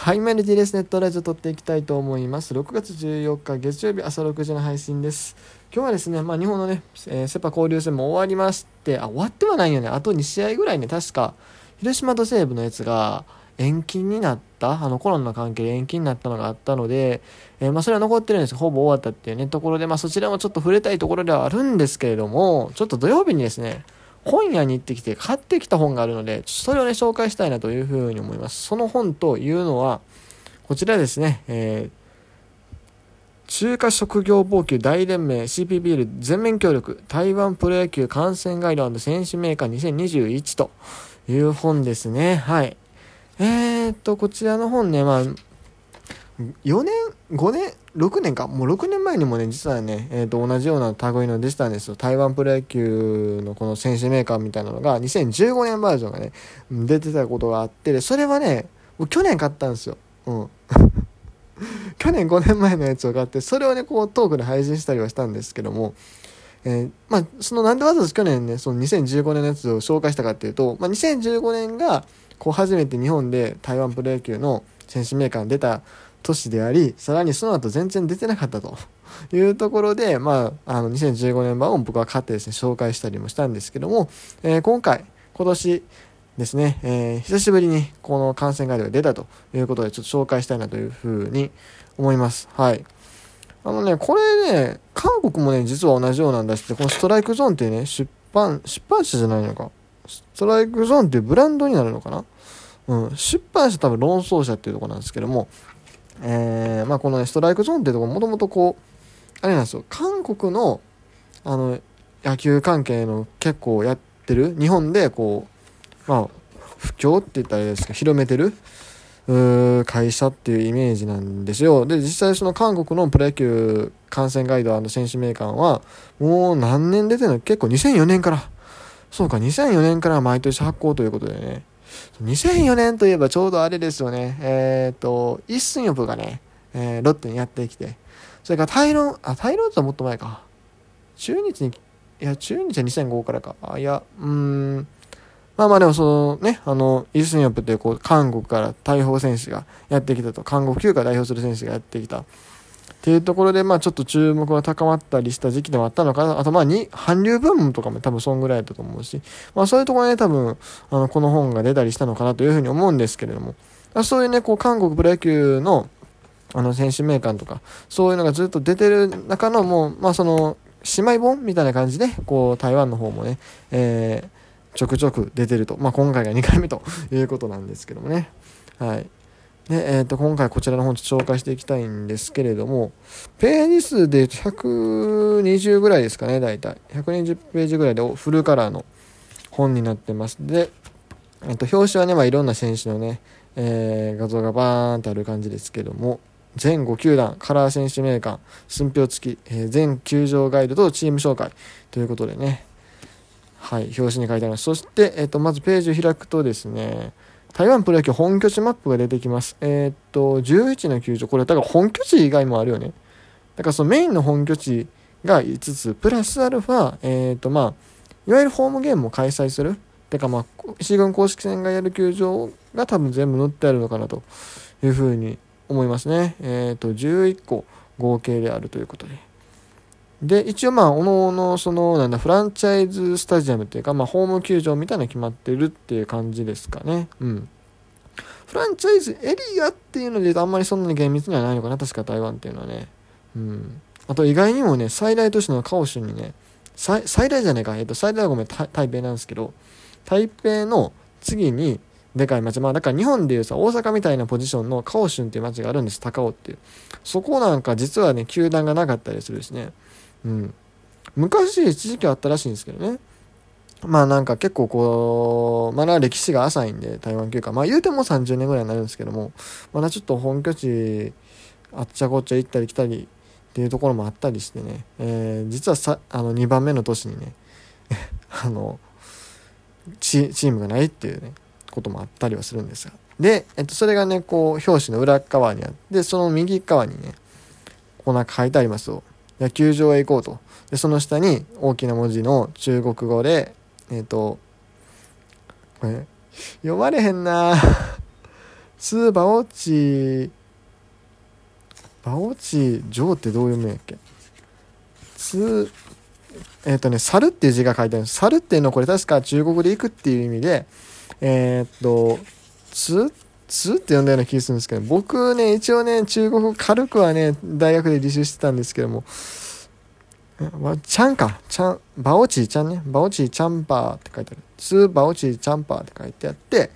はい、メルディレスネットラジオ撮っていきたいと思います。6月14日月曜日朝6時の配信です。今日はですね、まあ、日本のね、えー、セパ交流戦も終わりまして、あ、終わってはないよね。あと2試合ぐらいね、確か、広島と西武のやつが延期になった、あのコロナの関係で延期になったのがあったので、えー、まあ、それは残ってるんですほぼ終わったっていうね、ところで、まあ、そちらもちょっと触れたいところではあるんですけれども、ちょっと土曜日にですね、本屋に行ってきて買ってきた本があるので、それをね、紹介したいなというふうに思います。その本というのは、こちらですね、えー、中華職業防球大連盟 CPBL 全面協力台湾プロ野球観戦ガイド選手メーカー2021という本ですね。はい。えー、っと、こちらの本ね、まあ、4年、5年、6年か、もう6年前にもね、実はね、えー、と同じような類の出てたんですよ。台湾プロ野球のこの選手メーカーみたいなのが、2015年バージョンがね、出てたことがあって、それはね、去年買ったんですよ。うん。去年5年前のやつを買って、それをね、こうトークで配信したりはしたんですけども、えー、まあ、そのなんでわざわざ去年ね、その2015年のやつを紹介したかっていうと、まあ、2015年が、こう初めて日本で台湾プロ野球の選手メーカーに出た年であり、さらにその後全然出てなかったと いうところで、まあ、あの、2015年版を僕は買ってですね、紹介したりもしたんですけども、えー、今回、今年ですね、えー、久しぶりにこの感染ガイドが出たということで、ちょっと紹介したいなというふうに思います。はい。あのね、これね、韓国もね、実は同じようなんだして、このストライクゾーンっていうね、出版、出版社じゃないのか。ストライクゾーンっていうブランドになるのかなうん、出版社多分論争者っていうとこなんですけども、えー、まあ、このね、ストライクゾーンってとこもともとこう、あれなんですよ、韓国の、あの、野球関係の結構やってる、日本でこう、まあ、不況って言ったらあれですか、広めてる、会社っていうイメージなんですよ。で、実際その韓国のプロ野球観戦ガイド選手名鑑は、もう何年出てるの？結構2004年から、そうか、2004年から毎年発行ということでね、2004年といえばちょうどあれですよね。えっ、ー、と、イッスンヨプがね、えー、ロッテにやってきて、それからタイロン、あ、タイロンズはもっと前か。中日に、いや、中日は2005からか。あ、いや、うーん。まあまあでもそのね、あの、イ・スンヨプってこう、韓国から大砲選手がやってきたと、韓国球界代表する選手がやってきた。っていうところで、まあちょっと注目が高まったりした時期でもあったのかな。あとまあに、韓流ブームとかも多分そんぐらいだったと思うし、まあそういうところね、多分、あの、この本が出たりしたのかなというふうに思うんですけれども、そういうね、こう、韓国プロ野球の、あの、選手名鑑とか、そういうのがずっと出てる中の、もう、まあその、姉妹本みたいな感じで、こう、台湾の方もね、えー、ちょくちょく出てると。まあ今回が2回目ということなんですけどもね。はい。で、え、ー、と、今回こちらの本紹介していきたいんですけれども、ページ数で120ぐらいですかね、大体。120ページぐらいでフルカラーの本になってます。で、え、ー、と、表紙はね、まあ、いろんな選手のね、えー、画像がバーンとある感じですけども、全5球団、カラー選手名鑑、寸評付き、えー、全球場ガイドとチーム紹介ということでね、はい、表紙に書いてあります。そして、え、ー、と、まずページを開くとですね、台湾プロ野球本拠地マップが出てきます。えー、っと、11の球場、これ、だから本拠地以外もあるよね。だからそのメインの本拠地が5つ、プラスアルファ、えー、っと、まあ、いわゆるホームゲームを開催する。てか、まあ、石軍公式戦がやる球場が多分全部載ってあるのかなというふうに思いますね。えー、っと、11個合計であるということで。で、一応まあ、おのおの、その、なんだ、フランチャイズスタジアムっていうか、まあ、ホーム球場みたいなの決まってるっていう感じですかね。うん。フランチャイズエリアっていうので言うとあんまりそんなに厳密にはないのかな、確か台湾っていうのはね。うん。あと意外にもね、最大都市のカオシュにね、最大じゃないか、えっと、最大はごめん、台北なんですけど、台北の次にでかい町。まあだから日本でいうさ、大阪みたいなポジションのカオシュンっていう町があるんです、高尾っていう。そこなんか実はね、球団がなかったりするしね。うん。昔一時期あったらしいんですけどね。まあなんか結構こう、まだ歴史が浅いんで、台湾休暇。まあ言うても30年ぐらいになるんですけども、まだちょっと本拠地、あっちゃこっちゃ行ったり来たりっていうところもあったりしてね、えー、実はさ、あの2番目の年にね、あの、チチームがないっていうね、こともあったりはするんですが。で、えっと、それがね、こう、表紙の裏側にあって、その右側にね、こうなんか書いてありますと。野球場へ行こうと。で、その下に大きな文字の中国語で、えっ、ー、と、これ、読まれへんな ツーバオチバオチジョーってどういう名やっけ？ツーえっ、ー、とね、猿っていう字が書いてあるんです。猿っていうのはこれ確か中国で行くっていう意味で、えっ、と、つ、つって呼んだような気がするんですけど、僕ね、一応ね、中国語軽くはね、大学で履修してたんですけども、ちゃんか、ちゃん、バオチーちゃんね、バオチーチャンパーって書いてある。ツーバオチーチャンパーって書いてあって、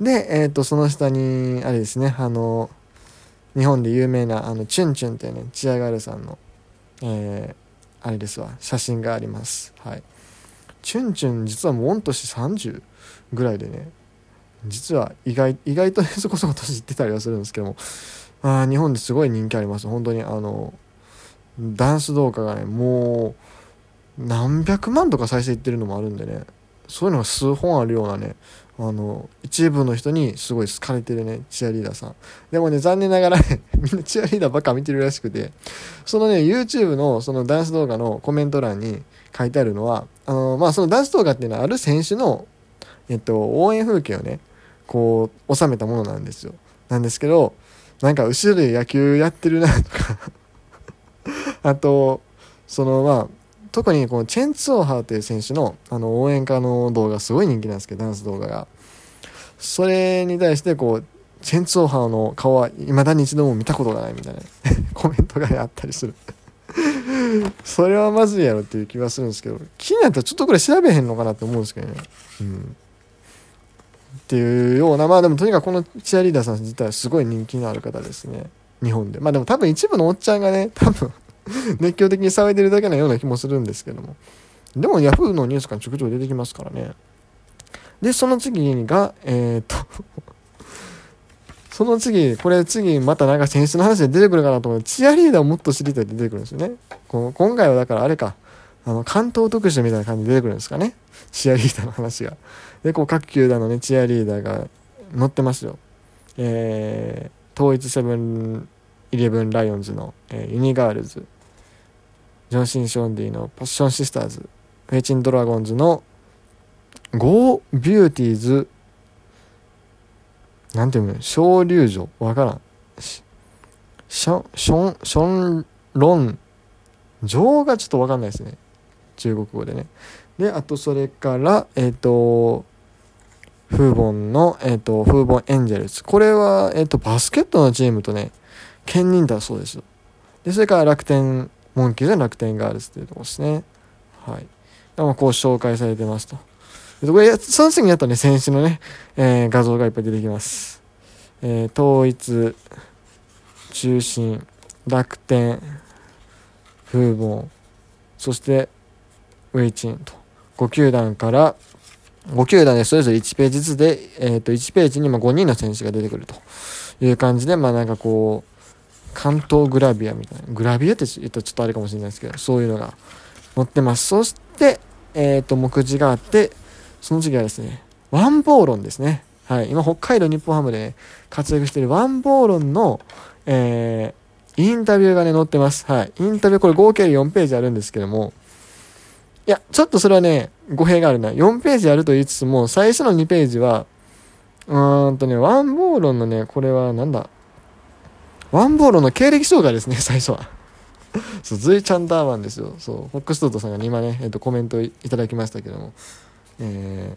で、えっ、ー、と、その下に、あれですね、あの、日本で有名な、あの、チュンチュンっていうね、チアガールさんの、えー、あれですわ、写真があります。はい。チュンチュン、実はもう御年30ぐらいでね、実は意外、意外とそこそこ年いってたりはするんですけども、あ日本ですごい人気あります。本当に、あの、ダンス動画がねもう何百万とか再生いってるのもあるんでね。そういうのが数本あるようなねあの一部の人にすごい好かれてるねチアリーダーさん。でもね残念ながらね みんなチアリーダーばっか見てるらしくて。そのね YouTube のそのダンス動画のコメント欄に書いてあるのはあのまあそのダンス動画っていうのはある選手のえっと応援風景をねこう収めたものなんですよなんですけどなんか後ろで野球やってるなとか あと、そのまあ、特にこのチェン・ツオハーという選手のあの応援歌の動画すごい人気なんですけど、ダンス動画が。それに対してこう、チェン・ツオハーの顔は未だに一度も見たことがないみたいな コメントが、あったりする それはまずいやろっていう気がするんですけど、気になったらちょっとこれ調べへんのかなって思うんですけどね。うん。っていうような、まあでもとにかくこのチアリーダーさん自体はすごい人気のある方ですね。日本で。まあでも多分一部のおっちゃんがね、多分熱狂的に騒いでるだけのような気もするんですけども。でも Yahoo のニュースからちょくちょく出てきますからね。で、その次が、えー、っ とその次、これ次またなんか選手の話で出てくるかなと思うチアリーダーをもっと知りたいって出てくるんですよね。この今回はだからあれか、あの、関東特集みたいな感じで出てくるんですかね。チアリーダーの話が。で、こう各球団のね、チアリーダーが載ってますよ。えー、統一セブンイレブンライオンズの、えー、ユニガールズ。ジョンシン・ションディのパッションシスターズ。フェチンドラゴンズのゴービューティーズ。なんていうの？小龍女。わからん。ションションションロン。女がちょっとわかんないですね。中国語でねであとそれからえっ、ー、とフーボンの、えっ、ー、と、フーボンエンジェルス。これは、えっ、と、バスケットのチームとね、兼任だそうです。で、それから楽天、モンキーズの楽天ガールズっていうところですね。はい。でもこう紹介されてますと。でこれ、その次にやったね、選手のね、えー、画像がいっぱい出てきます。えー、統一、中心、楽天、風貌、そして、ウェイチンと。5球団から5球団でそれぞれ1ページずつで、えっ、ー、と、1ページに5人の選手が出てくるという感じで、まあなんかこう、関東グラビアみたいな。グラビアって言ったらちょっとあれかもしれないですけど、そういうのが載ってます。そして、えっ、ー、と、目次があって、その次はですね、ワンボーロンですね。はい。今、北海道日本ハムで、ね、活躍しているワンボーロンの、えー、インタビューがね、載ってます。はい。インタビュー、これ合計4ページあるんですけども、いや、ちょっとそれはね、語弊があるな。4ページあると言いつつも、最初の2ページは、うーんとね、ワンボーロンのね、これはなんだ、ワンボーロンの経歴紹介ですね、最初は。そう、ズイチャンダーワンですよ。そう、フォックストートさんが今ね、えっ、と、コメントいただきましたけども。え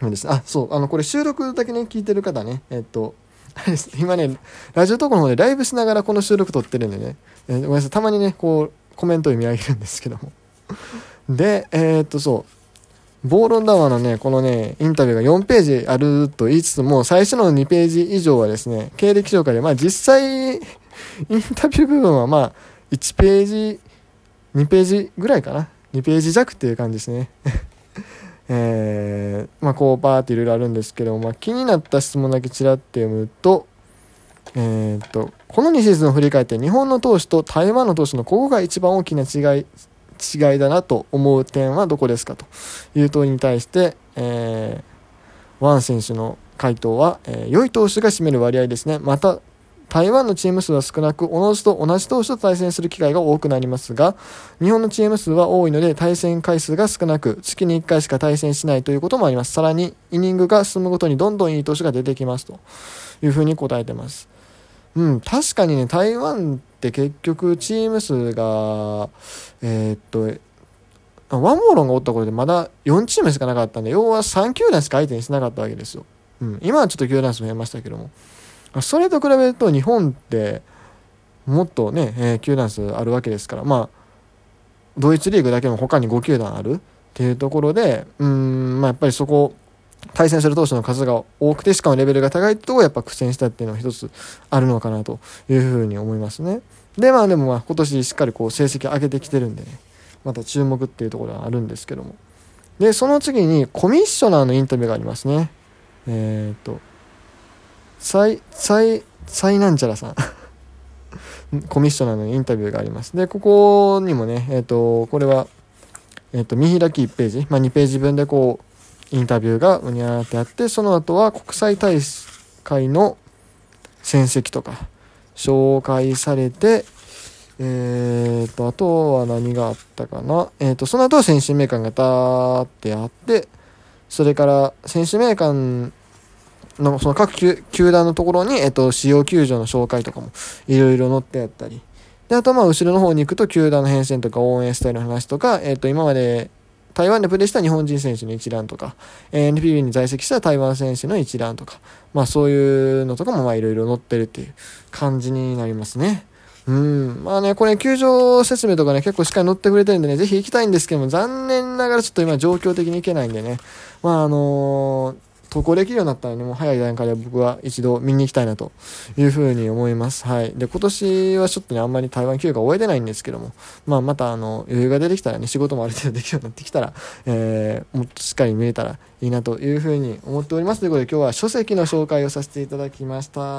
ー、ですあ、そう、あの、これ収録だけね、聞いてる方ね、えっ、と、今ね、ラジオトークの方でライブしながらこの収録撮ってるんでね、えー、ごめんなさい、たまにね、こう、コメント読み上げるんですけども。で、えー、っと、そう、ボーロンダワーのね、このね、インタビューが4ページあると言いつつも、最初の2ページ以上はですね、経歴紹介で、まあ実際、インタビュー部分はまあ、1ページ、2ページぐらいかな。2ページ弱っていう感じですね。えー、まあこうバーっていろいろあるんですけど、まあ気になった質問だけちらって読むと、えー、っと、この2シーズンを振り返って日本の投手と台湾の投手のここが一番大きな違い違いだなと思う点はどこですかという問いに対して、えー、ワン選手の回答は、えー、良い投手が占める割合ですね。また、台湾のチーム数は少なく、おのずと同じ投手と対戦する機会が多くなりますが、日本のチーム数は多いので対戦回数が少なく、月に1回しか対戦しないということもあります。さらに、イニングが進むごとにどんどんいい投手が出てきますというふうに答えてます。うん、確かにね、台湾って結局チーム数が、えー、っと、ワンモーロンがおった頃でまだ4チームしかなかったんで、要は3球団しか相手にしなかったわけですよ。うん、今はちょっと球団数増えましたけども。それと比べると日本ってもっとね、えー、球団数あるわけですから、まあ、ドイツリーグだけも他に5球団あるっていうところで、うん、まあやっぱりそこ、対戦する投手の数が多くて、しかもレベルが高いとやっぱ苦戦したっていうのは一つあるのかなというふうに思いますね。で、まあでもまあ今年しっかりこう成績上げてきてるんでね、また注目っていうところはあるんですけども。で、その次にコミッショナーのインタビューがありますね。えっ、ー、と、最、最、最なんちゃらさん。コミッショナーのインタビューがあります。で、ここにもね、えっ、と、これは、えっ、と、見開き1ページ、まあ、2ページ分でこう、インタビューがうにゃーってあって、その後は国際大会の戦績とか、紹介されて、えっ、ー、と、あとは何があったかな？えっ、と、その後は選手名鑑がたーってあって、それから選手名鑑のその各球団のところに、えっと、使用球場の紹介とかもいろいろ載ってあったり。で、あとまあ後ろの方に行くと球団の変遷とか応援スタイルの話とか、えっと、今まで台湾でプレーした日本人選手の一覧とか、NPB に在籍した台湾選手の一覧とか、まあそういうのとかもまあいろいろ載ってるっていう感じになりますね。うん。まあね、これ、球場説明とかね、結構しっかり載ってくれてるんでね、ぜひ行きたいんですけども、残念ながらちょっと今状況的に行けないんでね、まああのー投稿できるようになったらね、もう早い段階で僕は一度見に行きたいなというふうに思います。はい。で、今年はちょっとね、あんまり台湾休暇終えてないんですけども、まあ、またあの、余裕が出てきたらね、仕事もある程度できるようになってきたら、えー、もっとしっかり見れたらいいなというふうに思っております。ということで今日は書籍の紹介をさせていただきました。